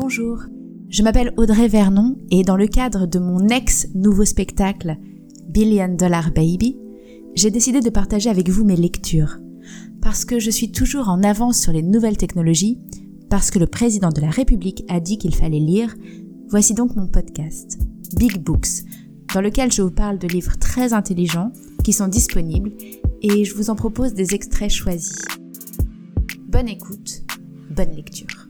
Bonjour, je m'appelle Audrey Vernon et dans le cadre de mon ex-nouveau spectacle Billion Dollar Baby, j'ai décidé de partager avec vous mes lectures. Parce que je suis toujours en avance sur les nouvelles technologies, parce que le président de la République a dit qu'il fallait lire, voici donc mon podcast, Big Books, dans lequel je vous parle de livres très intelligents qui sont disponibles et je vous en propose des extraits choisis. Bonne écoute, bonne lecture.